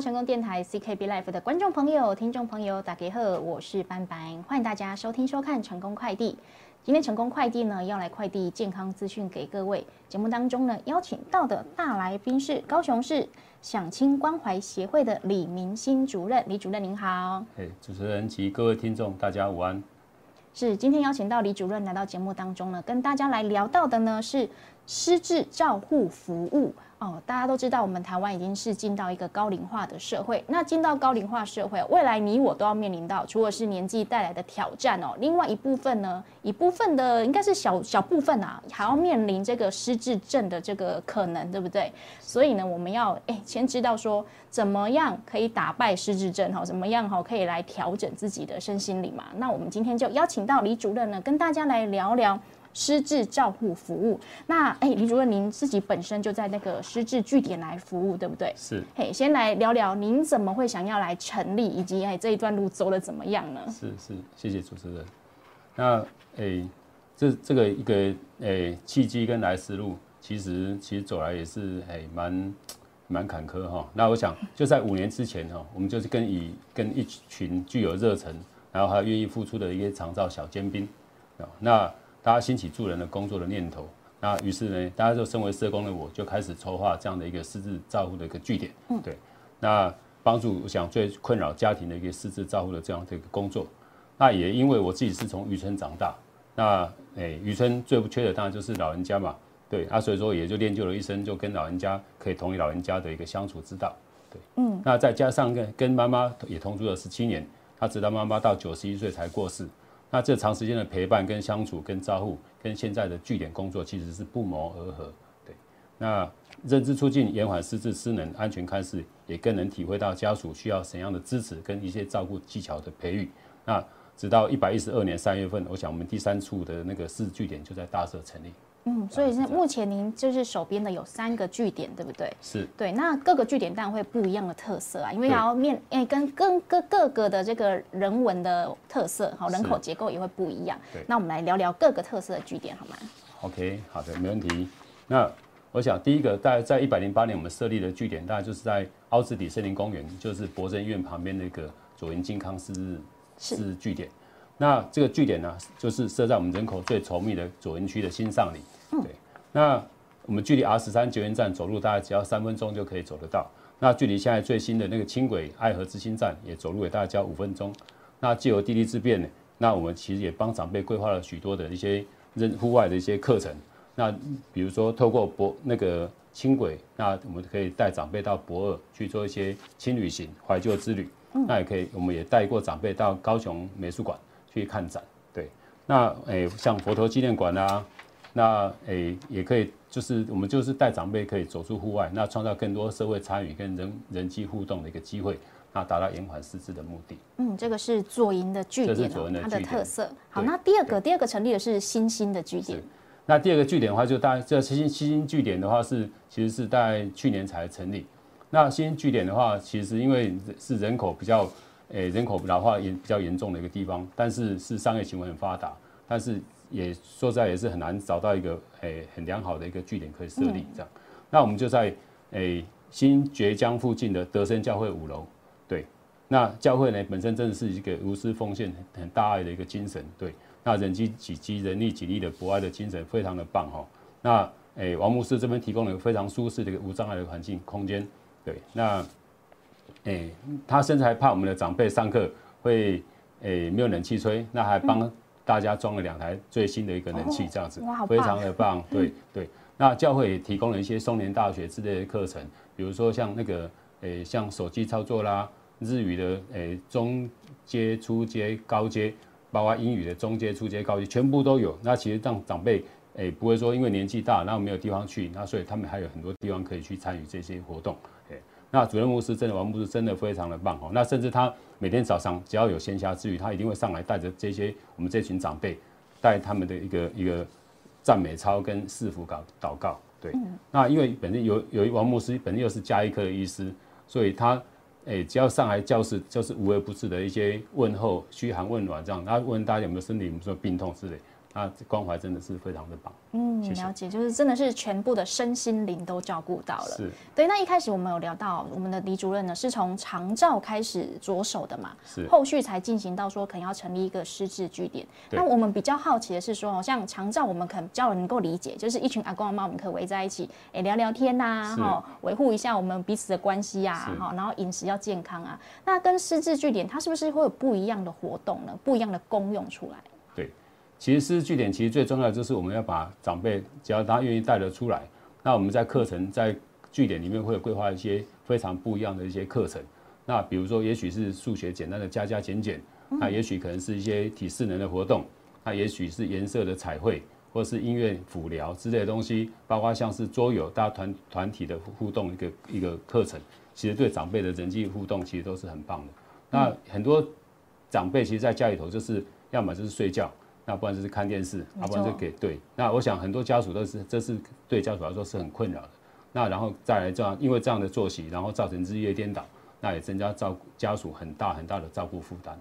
成功电台 CKB Life 的观众朋友、听众朋友，大家好，我是班班，欢迎大家收听收看成功快递。今天成功快递呢要来快递健康资讯给各位。节目当中呢邀请到的大来宾是高雄市享亲关怀协会的李明新主任，李主任您好。哎，主持人及各位听众，大家午安。是今天邀请到李主任来到节目当中呢，跟大家来聊到的呢是失智照护服务。哦，大家都知道，我们台湾已经是进到一个高龄化的社会。那进到高龄化社会，未来你我都要面临到，除了是年纪带来的挑战哦，另外一部分呢，一部分的应该是小小部分啊，还要面临这个失智症的这个可能，对不对？所以呢，我们要哎先知道说，怎么样可以打败失智症哈？怎么样哈可以来调整自己的身心灵嘛？那我们今天就邀请到李主任呢，跟大家来聊聊。失智照护服务，那哎，李主任，您自己本身就在那个失智据点来服务，对不对？是。嘿，先来聊聊您怎么会想要来成立，以及哎这一段路走的怎么样呢？是是，谢谢主持人。那哎，这这个一个哎契机跟来思路，其实其实走来也是哎蛮蛮坎坷哈。那我想就在五年之前哈，我们就是跟以跟一群具有热忱，然后还愿意付出的一些长照小尖兵啊，那。大家兴起助人的工作的念头，那于是呢，大家就身为社工的我，就开始筹划这样的一个失智照护的一个据点，嗯，对，那帮助我想最困扰家庭的一个失智照护的这样的一个工作。那也因为我自己是从渔村长大，那诶，渔村最不缺的当然就是老人家嘛，对，啊，所以说也就练就了一生，就跟老人家可以同理老人家的一个相处之道，对，嗯，那再加上跟跟妈妈也同住了十七年，他直到妈妈到九十一岁才过世。那这长时间的陪伴、跟相处、跟照顾，跟现在的据点工作其实是不谋而合。对，那认知促进、延缓失智失能、安全看视，也更能体会到家属需要怎样的支持跟一些照顾技巧的培育。那直到一百一十二年三月份，我想我们第三处的那个失据点就在大社成立。嗯，所以是目前您就是手边的有三个据点，对不对？是对。那各个据点当然会不一样的特色啊，因为要面诶跟跟各各个的这个人文的特色，好人口结构也会不一样。对。那我们来聊聊各个特色的据点，好吗？OK，好的，没问题。那我想第一个，大概在一百零八年我们设立的据点，大概就是在凹子底森林公园，就是博正医院旁边那个左营健康是是据点。那这个据点呢，就是设在我们人口最稠密的左营区的新上里。对，那我们距离 R 十三捷运站走路大概只要三分钟就可以走得到。那距离现在最新的那个轻轨爱河之星站也走路也大概只要五分钟。那既有地利之便呢，那我们其实也帮长辈规划了许多的一些任户外的一些课程。那比如说透过博那个轻轨，那我们可以带长辈到博二去做一些轻旅行、怀旧之旅。那也可以，我们也带过长辈到高雄美术馆去看展。对，那诶像佛陀纪念馆啊。那诶，也可以，就是我们就是带长辈可以走出户外，那创造更多社会参与跟人人际互动的一个机会，那达到延缓失智的目的。嗯，这个是左营的据点，它的特色。好，那第二个，第二个成立的是新兴的据点。那第二个据点的话，就大这新新兴据点的话是，其实是在去年才成立。那新兴据点的话，其实因为是人口比较诶人口老化严比较严重的一个地方，但是是商业行为很发达，但是。也说实在也是很难找到一个诶很良好的一个据点可以设立这样，那我们就在诶新爵江附近的德生教会五楼，对，那教会呢本身真的是一个无私奉献、很大爱的一个精神，对，那人机己机、人力己力的博爱的精神非常的棒哈。那诶王牧师这边提供了一个非常舒适的一个无障碍的环境空间，对，那诶他甚至还怕我们的长辈上课会诶没有冷气吹，那还帮。大家装了两台最新的一个冷气，这样子，非常的棒。对对，那教会也提供了一些松联大学之类的课程，比如说像那个诶，像手机操作啦，日语的诶中阶、初阶、高阶，包括英语的中阶、初阶、高阶，全部都有。那其实让长辈诶不会说因为年纪大，然后没有地方去，那所以他们还有很多地方可以去参与这些活动。诶，那主任牧师真的王牧师真的非常的棒哦。那甚至他。每天早上只要有闲暇之余，他一定会上来带着这些我们这群长辈，带他们的一个一个赞美操跟四福祷祷告。对，那因为本身有有一王牧师，本身又是加医科的医师，所以他诶只要上来教室，就是无微不至的一些问候、嘘寒问暖这样。他问大家有没有身体有没有病痛之类，那关怀真的是非常的棒。嗯，谢谢了解，就是真的是全部的身心灵都照顾到了。是对，那一开始我们有聊到我们的李主任呢，是从长照开始着手的嘛，是后续才进行到说可能要成立一个失智据点。那我们比较好奇的是说，像长照，我们可能比较能够理解，就是一群阿公阿妈，我们可以围在一起，哎、聊聊天呐、是哈，维护一下我们彼此的关系啊，是哈，然后饮食要健康啊。那跟失智据点，它是不是会有不一样的活动呢？不一样的功用出来？其实失智据点其实最重要的就是我们要把长辈，只要他愿意带得出来，那我们在课程在据点里面会有规划一些非常不一样的一些课程。那比如说，也许是数学简单的加加减减，那也许可能是一些体适能的活动，那也许是颜色的彩绘，或是音乐辅疗之类的东西，包括像是桌游，大家团团体的互动一个一个课程，其实对长辈的人际互动其实都是很棒的。那很多长辈其实在家里头就是要么就是睡觉，那不然就是看电视，没要不然就给对。那我想很多家属都是这是对家属来说是很困扰的。那然后再来这样，因为这样的作息，然后造成日夜颠倒，那也增加照顾家属很大很大的照顾负担。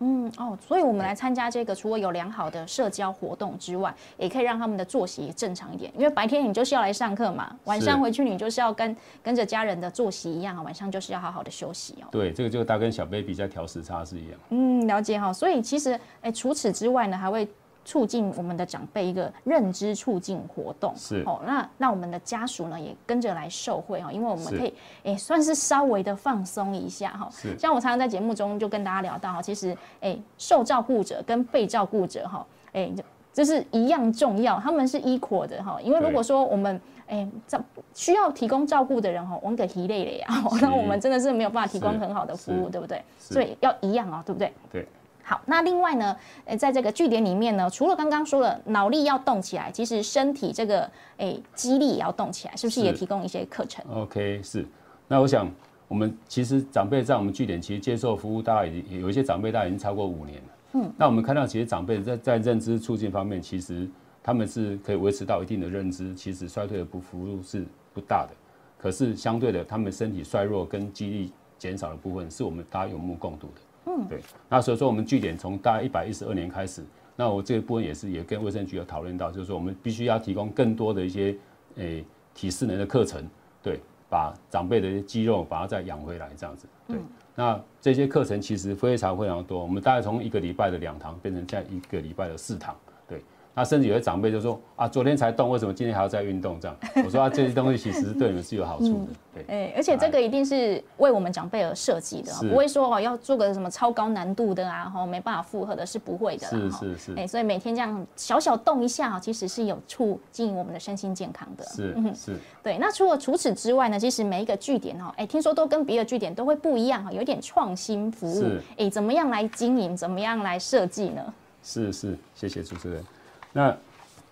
嗯哦，所以我们来参加这个，除了有良好的社交活动之外，也可以让他们的作息正常一点。因为白天你就是要来上课嘛，晚上回去你就是要跟跟着家人的作息一样啊，晚上就是要好好的休息哦。对，这个就大跟小 baby 在调时差是一样。嗯，了解哈。所以其实，哎，除此之外呢，还会促进我们的长辈一个认知促进活动。是哦，那让我们的家属呢也跟着来受惠哦，因为我们可以，哎，算是稍微的放松一下哈。是像我常常在节目中就跟大家聊到哈，其实，哎，受照顾者跟被照顾者哈，哎，这是一样重要，他们是 equal 的哈。因为如果说我们哎，照需要提供照顾的人哈，我们给疲累了呀，那我们真的是没有办法提供很好的服务，是对不对？所以要一样哦，对不对？对。好，那另外呢，呃，在这个据点里面呢，除了刚刚说了脑力要动起来，其实身体这个诶肌力也要动起来，是不是也提供一些课程？OK，是。那我想，我们其实长辈在我们据点其实接受服务，大概已经有一些长辈大概已经超过五年了。嗯。那我们看到，其实长辈在在认知促进方面，其实他们是可以维持到一定的认知，其实衰退的不幅度是不大的。可是相对的，他们身体衰弱跟肌力减少的部分，是我们大家有目共睹的。嗯，对。那所以说，我们据点从大概一百一十二年开始，那我这个部分也是也跟卫生局有讨论到，就是说我们必须要提供更多的一些诶、体适能的课程，对，把长辈的肌肉把它再养回来，这样子。对，那这些课程其实非常非常多，我们大概从一个礼拜的两堂变成现在一个礼拜的四堂。对，那甚至有些长辈就说啊，昨天才动，为什么今天还要再运动？这样，我说啊，这些东西其实对你们是有好处的。对，哎，而且这个一定是为我们长辈而设计的不会说哦要做个什么超高难度的啊，哈，没办法负荷的，是不会的啦。是是是哎，所以每天这样小小动一下，其实是有促进我们的身心健康的。是是。对，那除了除此之外呢，其实每一个据点哦，哎，听说都跟别的据点都会不一样哈，有一点创新服务是，哎，怎么样来经营，怎么样来设计呢？是是，谢谢主持人。那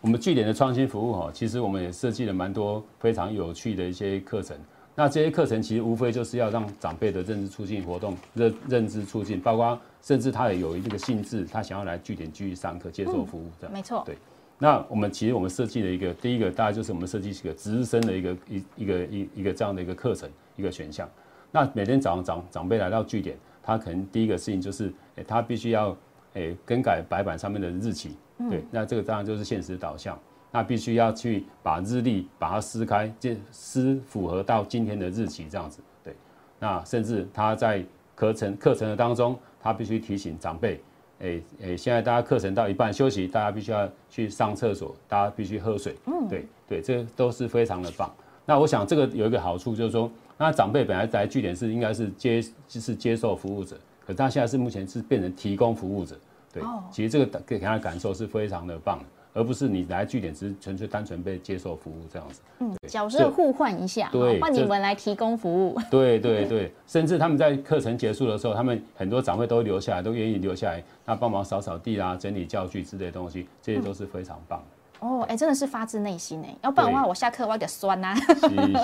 我们据点的创新服务哈，其实我们也设计了蛮多非常有趣的一些课程。那这些课程其实无非就是要让长辈的认知促进活动、认认知促进，包括甚至他也有这个兴致，他想要来据点继续上课、接受服务这样。没错，对那我们其实我们设计了一个，第一个大概就是我们设计一个值日生的一个一一个一一个这样的一个课程一个选项。那每天早上长长辈来到据点，他可能第一个事情就是，诶、他必须要诶、更改白板上面的日期，对，那这个当然就是现实导向。那必须要去把日历把它撕开，这撕符合到今天的日期这样子，对。那甚至他在课程课程的当中，他必须提醒长辈，诶、诶、现在大家课程到一半休息，大家必须要去上厕所，大家必须喝水，嗯，对对，这都是非常的棒。那我想这个有一个好处就是说，那长辈本来来据点是应该是接就是接受服务者，可他现在是目前是变成提供服务者，对，哦其实这个给他的感受是非常的棒的，而不是你来据点只是纯粹单纯被接受服务这样子。嗯，角色互换一下，对好换你这们来提供服务。对对对，甚至他们在课程结束的时候，他们很多长辈都留下来，都愿意留下来，那帮忙扫扫地啊、整理教具之类的东西，这些都是非常棒的。哦，哎，真的是发自内心哎，要不然的话，我下课我要给酸呐、是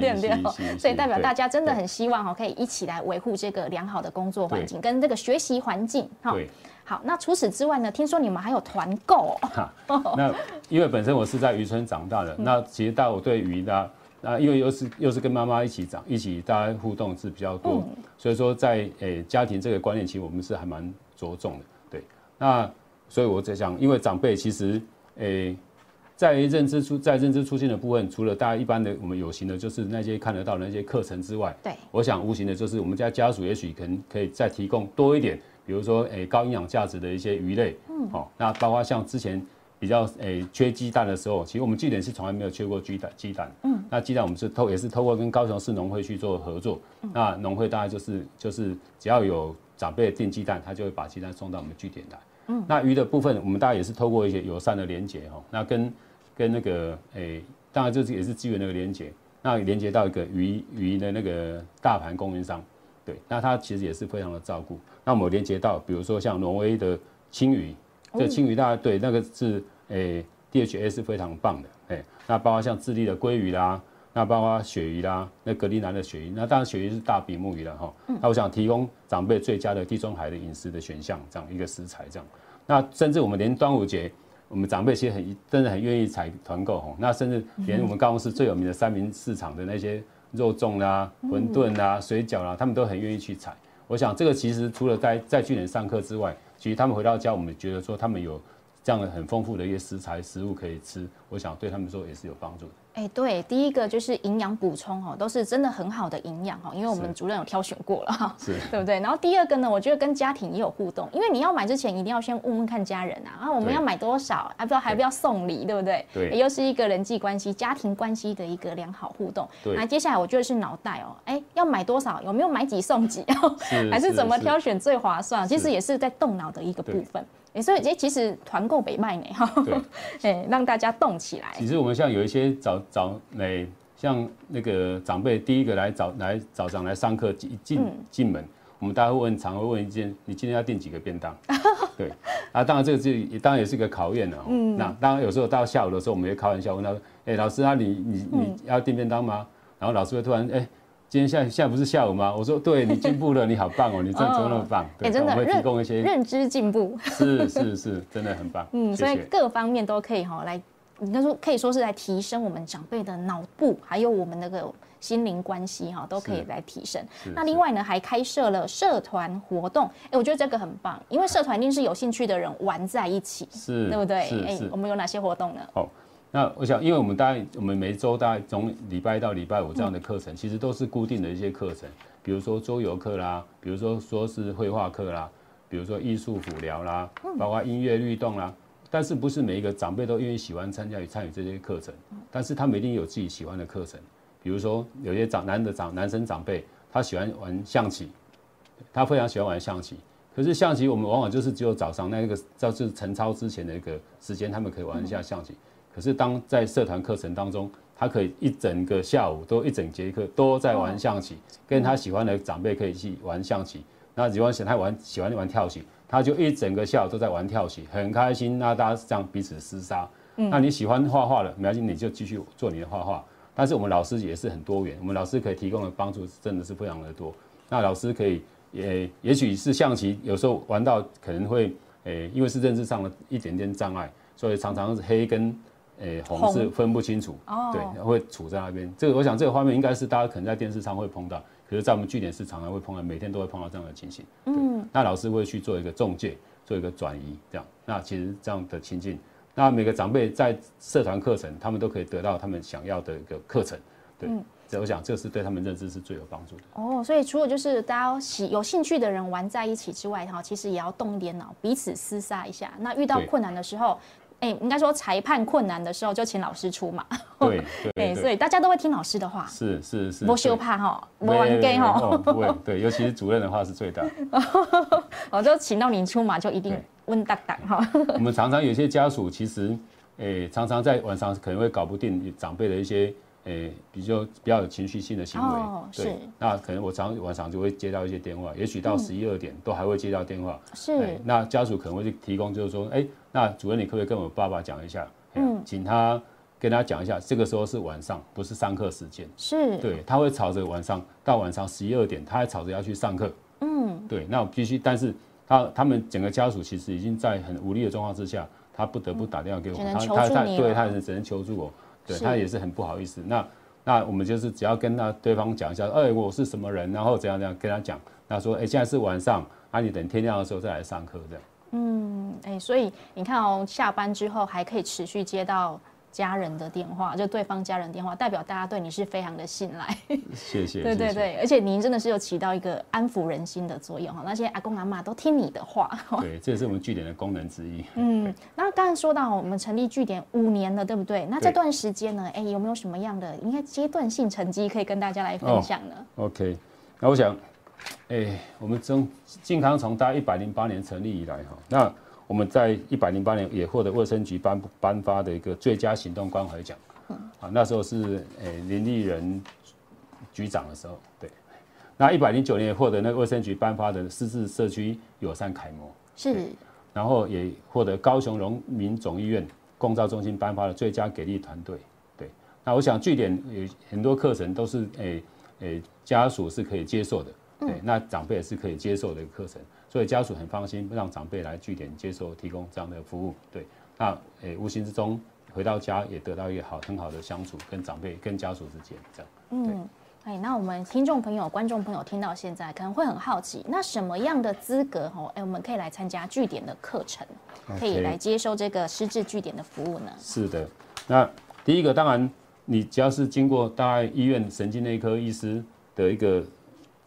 对不对？所以代表大家真的很希望哦，可以一起来维护这个良好的工作环境跟这个学习环境。哈，对，好，那除此之外呢？听说你们还有团购哦，哈，那因为本身我是在渔村长大的，那其实大我对鱼的，那因为又是又是跟妈妈一起长，一起大家互动是比较多，所以说在诶、家庭这个观念，其实我们是还蛮着重的。对，那所以我在想，因为长辈其实，诶，在认知出在认知出现的部分，除了大家一般的我们有形的，就是那些看得到的那些课程之外，对，我想无形的，就是我们家家属也许可能可以再提供多一点，比如说诶高营养价值的一些鱼类，嗯，好，那包括像之前比较诶缺鸡蛋的时候，其实我们据点是从来没有缺过鸡蛋，鸡蛋，嗯，那鸡蛋我们是透也是透过跟高雄市农会去做合作，那农会大概就是就是只要有长辈订鸡蛋，他就会把鸡蛋送到我们据点来，嗯，那鱼的部分，我们大概也是透过一些友善的连接哈，那跟跟那个诶，当然就是也是资源那个连接，那连接到一个鱼鱼的那个大盘供应商，对，那它其实也是非常的照顾。那我们连接到，比如说像挪威的青鱼，这青鱼大家对那个是诶 DHA 是非常棒的，诶，那包括像智利的鲑鱼啦，那包括鳕鱼啦，那格陵兰的鳕鱼，那当然鳕鱼是大比目鱼了哈。那我想提供长辈最佳的地中海的饮食的选项，这样一个食材这样。那甚至我们连端午节。我们长辈其实很真的很愿意采团购吼，那甚至连我们高雄市最有名的三明市场的那些肉粽啦、馄饨啦、水饺啦，他们都很愿意去采。我想这个其实除了在在去年上课之外，其实他们回到家，我们觉得说他们有这样的很丰富的一些食材食物可以吃，我想对他们说也是有帮助的。哎，对，第一个就是营养补充哦，都是真的很好的营养哈，因为我们主任有挑选过了哈，是，对不对？然后第二个呢，我觉得跟家庭也有互动，因为你要买之前一定要先问问看家人啊，然后我们要买多少，还不知道还不要送礼，对不对？对，又是一个人际关系、家庭关系的一个良好互动。对，那接下来我觉得是脑袋哦，哎，要买多少？有没有买几送几？还是怎么挑选最划算？其实也是在动脑的一个部分。哎，所以这其实团购北卖呢，哈，哎，让大家动起来。其实我们像有一些早早来，像那个长辈第一个来早来早上来上课，一进进门，我们大家会问，常会问一件，你今天要订几个便当？对，啊，当然这个就当然也是一个考验了。嗯，那当然有时候到下午的时候，我们会开玩笑问他，哎，老师啊，你你你要订便当吗？然后老师会突然哎。今天下现在不是下午吗？我说对你进步了，你好棒哦，你真的那么棒。哎，真的，会提供一些认知进步。是是是，真的很棒。嗯，所以各方面都可以哈来，应该说可以说是来提升我们长辈的脑部，还有我们那个心灵关系哈，都可以来提升。那另外呢，还开设了社团活动。哎，我觉得这个很棒，因为社团一定是有兴趣的人玩在一起，是，对不对？哎，我们有哪些活动呢？好。那我想，因为我们大概我们每周大概从礼拜一到礼拜五这样的课程，其实都是固定的一些课程，比如说桌游课啦，比如说说是绘画课啦，比如说艺术辅疗啦，包括音乐律动啦。但是不是每一个长辈都愿意喜欢参加与参与这些课程？但是他们一定有自己喜欢的课程。比如说有些长男的长男生长辈，他喜欢玩象棋，他非常喜欢玩象棋。可是象棋我们往往就是只有早上那个就是晨操之前的一个时间，他们可以玩一下象棋。可是当在社团课程当中，他可以一整个下午都一整节课都在玩象棋，跟他喜欢的长辈可以去玩象棋。那喜欢想他玩喜欢玩跳棋，他就一整个下午都在玩跳棋，很开心。那大家这样彼此厮杀。那你喜欢画画的，没关系，你就继续做你的画画。但是我们老师也是很多元，我们老师可以提供的帮助真的是非常的多。那老师可以也也许是象棋，有时候玩到可能会诶，因为是认知上的一点点障碍，所以常常是黑跟。诶，红是分不清楚，对，会处在那边。这个我想，这个画面应该是大家可能在电视上会碰到，可是在我们据点是常常会碰到，每天都会碰到这样的情形。嗯，那老师会去做一个中介，做一个转移，这样。那其实这样的情境，那每个长辈在社团课程，他们都可以得到他们想要的一个课程。对，这我想这是对他们认知是最有帮助的。哦，所以除了就是大家喜有兴趣的人玩在一起之外，哈，其实也要动一点脑，彼此厮杀一下。那遇到困难的时候。哎，应该说裁判困难的时候就请老师出马。对 对，所以大家都会听老师的话。是是是。不羞怕哈，不玩 gay 哈。不会，对，尤其是主任的话是最大。我 就请到您出马，就一定温当当哈。我们常常有些家属其实，哎，常常在晚上可能会搞不定长辈的一些。诶，比较比较有情绪性的行为，对，那可能我常晚上就会接到一些电话，也许到十一二点都还会接到电话。是，那家属可能会去提供，就是说，哎，那主任你可不可以跟我爸爸讲一下？嗯，请他跟他讲一下，这个时候是晚上，不是上课时间。是，对，他会吵着晚上到晚上十一二点，他还吵着要去上课。嗯，对，那我必须，但是他他们整个家属其实已经在很无力的状况之下，他不得不打电话给我，他他他，对，他只能求助我。对他也是很不好意思，那那我们就是只要跟他对方讲一下，哎，我是什么人，然后怎样怎样跟他讲，那说，哎，现在是晚上，啊，你等天亮的时候再来上课这样。嗯，哎，所以你看哦，下班之后还可以持续接到。家人的电话，就对方家人电话，代表大家对你是非常的信赖。谢谢。对对对，而且您真的是有起到一个安抚人心的作用哈，那些阿公阿妈都听你的话。对，这也是我们据点的功能之一。嗯，那刚才说到我们成立据点五年了，对不对？那这段时间呢，哎，有没有什么样的应该阶段性成绩可以跟大家来分享呢？OK，那我想，哎，我们从健康从大概一百零八年成立以来哈，那。我们在一百零八年也获得卫生局颁颁发的一个最佳行动关怀奖，啊，那时候是诶林立人局长的时候，对。那一百零九年也获得那个卫生局颁发的失智社区友善楷模，是。然后也获得高雄荣民总医院共照中心颁发的最佳给力团队，对。那我想据点有很多课程都是诶诶家属是可以接受的，对。那长辈也是可以接受的一个课程。所以家属很放心，让长辈来据点接受提供这样的服务。对，那诶，无形之中回到家也得到一个好很好的相处，跟长辈、跟家属之间这样。嗯，哎，那我们听众朋友、观众朋友听到现在可能会很好奇，那什么样的资格哦？哎，我们可以来参加据点的课程，可以来接受这个失智据点的服务呢？是的，那第一个当然，你只要是经过大概医院神经内科医师的一个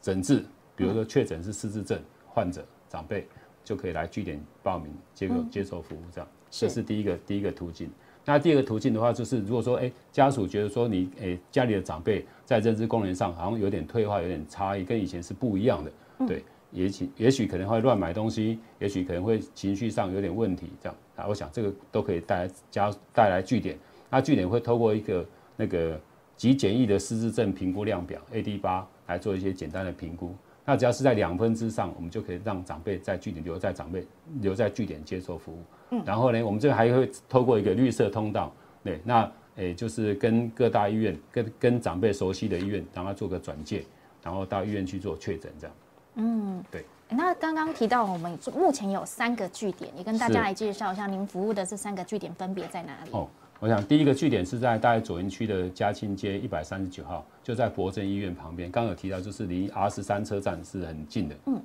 诊治，比如说确诊是失智症患者。长辈就可以来据点报名接受接受服务，这样这是第一个第一个途径。那第二个途径的话，就是如果说哎家属觉得说你哎家里的长辈在认知功能上好像有点退化，有点差异，跟以前是不一样的，对，也许也许可能会乱买东西，也许可能会情绪上有点问题，这样啊，我想这个都可以带来家带来据点。那据点会透过一个那个极简易的失智症评估量表 AD 八来做一些简单的评估。那只要是在两分之上，我们就可以让长辈在据点留在长辈留在据点接受服务。嗯，然后呢，我们这个还会透过一个绿色通道，对，那诶就是跟各大医院、跟跟长辈熟悉的医院，让他做个转介，然后到医院去做确诊这样。嗯，对。那刚刚提到我们目前有三个据点，也跟大家来介绍一下您服务的这三个据点分别在哪里？哦。我想第一个据点是在大概左营区的嘉庆街一百三十九号，就在博正医院旁边。刚刚有提到，就是离 R 十三车站是很近的。嗯，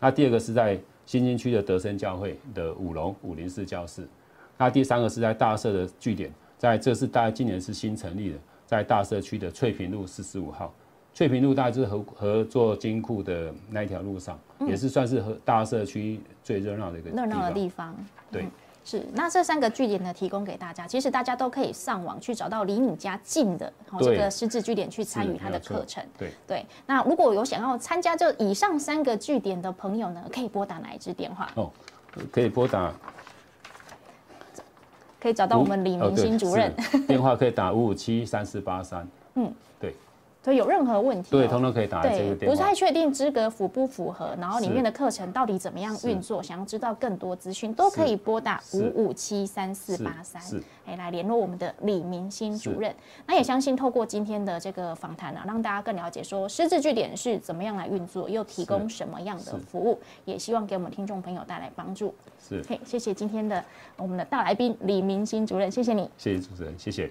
那第二个是在新兴区的德生教会的五楼五零四教室。那第三个是在大社的据点，在这是大概今年是新成立的，在大社区的翠屏路四十五号。翠屏路大概就是合合作金库的那一条路上，也是算是和大社区最热闹的一个热闹的地方。对。是，那这三个据点呢，提供给大家，其实大家都可以上网去找到离你家近的这个师资据点去参与他的课程。对对，那如果有想要参加这以上三个据点的朋友呢，可以拨打哪一支电话？哦，可以拨打，可以找到我们李明新主任，电话可以打五五七三四八三。嗯。所以有任何问题，对，通通可以打这个电话。不太确定资格符不符合，然后里面的课程到底怎么样运作，想要知道更多资讯，都可以拨打五五七三四八三，哎，来联络我们的李明星主任。那也相信透过今天的这个访谈啊，让大家更了解说师资据点是怎么样来运作，又提供什么样的服务，也希望给我们听众朋友带来帮助。是，嘿，谢谢今天的我们的大来宾李明星主任，谢谢你，谢谢主持人，谢谢。